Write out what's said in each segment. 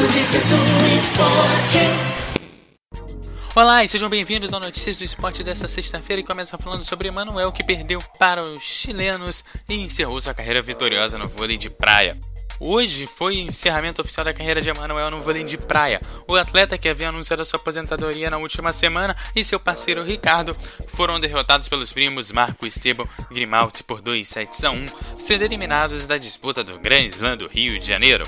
Notícias do esporte. Olá e sejam bem-vindos ao Notícias do Esporte desta sexta-feira e começa falando sobre Emanuel que perdeu para os chilenos e encerrou sua carreira vitoriosa no vôlei de praia. Hoje foi o encerramento oficial da carreira de Emanuel no vôlei de praia. O atleta que havia anunciado sua aposentadoria na última semana e seu parceiro Ricardo foram derrotados pelos primos Marco e Esteban Grimaldi por 2 sets a 1, sendo eliminados da disputa do Grand Slam do Rio de Janeiro.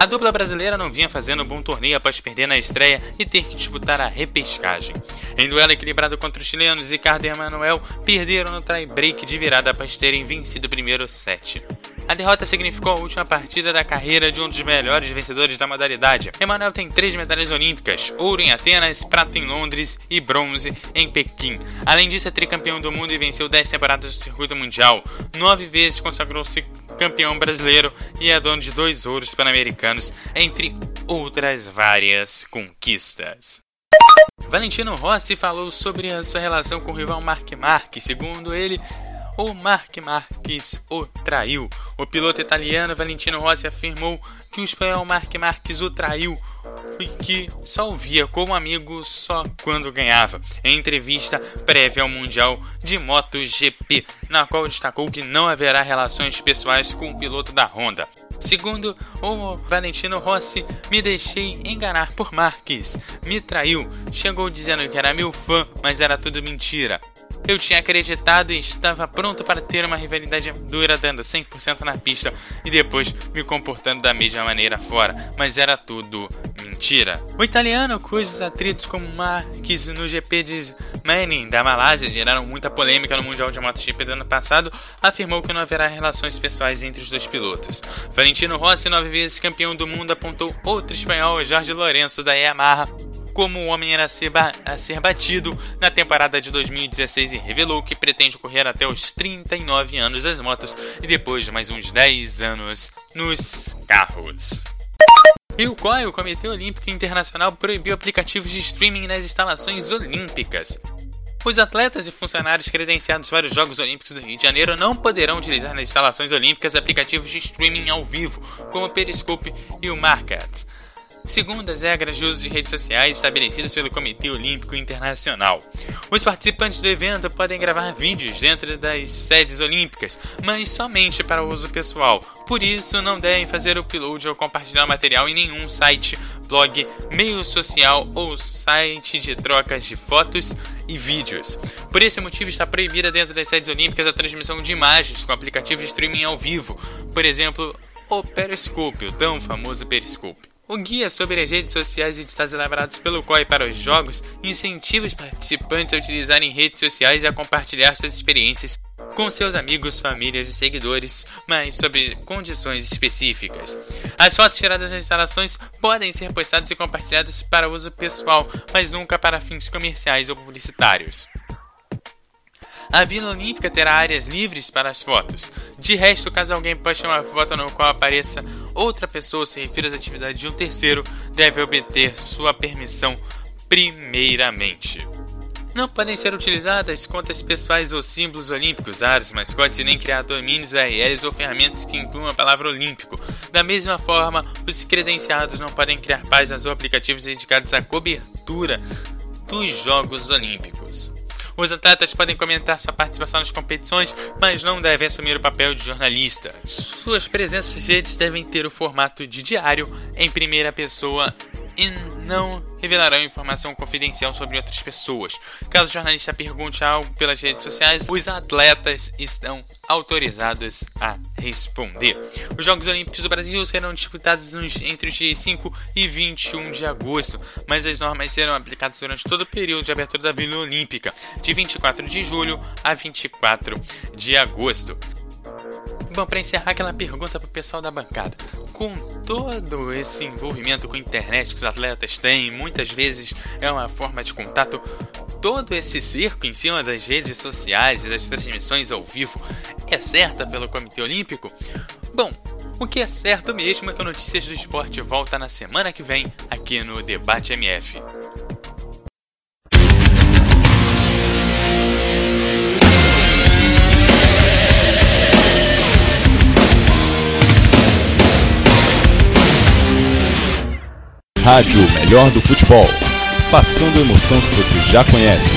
A dupla brasileira não vinha fazendo um bom torneio após perder na estreia e ter que disputar a repescagem. Em duelo equilibrado contra os chilenos, Ricardo e Emanuel perderam no tie-break de virada após terem vencido o primeiro set. A derrota significou a última partida da carreira de um dos melhores vencedores da modalidade. Emanuel tem três medalhas olímpicas: ouro em Atenas, prata em Londres e bronze em Pequim. Além disso, é tricampeão do mundo e venceu 10 temporadas do circuito mundial. Nove vezes consagrou-se campeão brasileiro e é dono de dois ouros pan-americanos, entre outras várias conquistas. Valentino Rossi falou sobre a sua relação com o rival Mark Marques. Segundo ele, o Mark Marques o traiu. O piloto italiano Valentino Rossi afirmou que o espanhol Mark Marques o traiu e que só via como amigo só quando ganhava. Em entrevista prévia ao Mundial de MotoGP, na qual destacou que não haverá relações pessoais com o piloto da Honda. Segundo o Valentino Rossi, me deixei enganar por Marques. Me traiu. Chegou dizendo que era meu fã, mas era tudo mentira. Eu tinha acreditado e estava pronto para ter uma rivalidade dura dando 100% na pista e depois me comportando da mesma maneira fora, mas era tudo mentira. O italiano, cujos atritos com Marques no GP de Manning da Malásia geraram muita polêmica no Mundial de MotoGP do ano passado, afirmou que não haverá relações pessoais entre os dois pilotos. Valentino Rossi, nove vezes campeão do mundo, apontou outro espanhol, Jorge Lourenço da Yamaha, como o homem era a ser, a ser batido na temporada de 2016 e revelou que pretende correr até os 39 anos das motos e depois de mais uns 10 anos nos carros. E o COI, o Comitê Olímpico Internacional, proibiu aplicativos de streaming nas instalações olímpicas. Os atletas e funcionários credenciados para os Jogos Olímpicos do Rio de Janeiro não poderão utilizar nas instalações olímpicas aplicativos de streaming ao vivo, como o Periscope e o Market segundo as regras de uso de redes sociais estabelecidas pelo Comitê Olímpico Internacional. Os participantes do evento podem gravar vídeos dentro das sedes olímpicas, mas somente para uso pessoal. Por isso, não devem fazer o upload ou compartilhar material em nenhum site, blog, meio social ou site de trocas de fotos e vídeos. Por esse motivo, está proibida dentro das sedes olímpicas a transmissão de imagens com aplicativo de streaming ao vivo, por exemplo, o Periscope, o tão famoso Periscope. O guia sobre as redes sociais e editados elaborados pelo COI para os jogos incentiva os participantes a utilizarem redes sociais e a compartilhar suas experiências com seus amigos, famílias e seguidores, mas sobre condições específicas. As fotos tiradas das instalações podem ser postadas e compartilhadas para uso pessoal, mas nunca para fins comerciais ou publicitários. A Vila Olímpica terá áreas livres para as fotos. De resto, caso alguém poste uma foto no qual apareça outra pessoa se refira às atividades de um terceiro, deve obter sua permissão primeiramente. Não podem ser utilizadas contas pessoais ou símbolos olímpicos, aros, mascotes e nem criar domínios URLs ou ferramentas que incluam a palavra olímpico. Da mesma forma, os credenciados não podem criar páginas ou aplicativos dedicados à cobertura dos Jogos Olímpicos. Os atletas podem comentar sua participação nas competições, mas não devem assumir o papel de jornalista. Suas presenças nas redes devem ter o formato de diário em primeira pessoa e não revelarão informação confidencial sobre outras pessoas. Caso o jornalista pergunte algo pelas redes sociais, os atletas estão autorizados a responder. Os Jogos Olímpicos do Brasil serão disputados entre os dias 5 e 21 de agosto, mas as normas serão aplicadas durante todo o período de abertura da Vila Olímpica, de 24 de julho a 24 de agosto. Bom, para encerrar aquela pergunta para o pessoal da bancada. Com todo esse envolvimento com a internet que os atletas têm, muitas vezes é uma forma de contato, todo esse circo em cima das redes sociais e das transmissões ao vivo é certa pelo Comitê Olímpico? Bom, o que é certo mesmo é que o Notícias do Esporte volta na semana que vem aqui no Debate MF. Rádio Melhor do Futebol. Passando a emoção que você já conhece.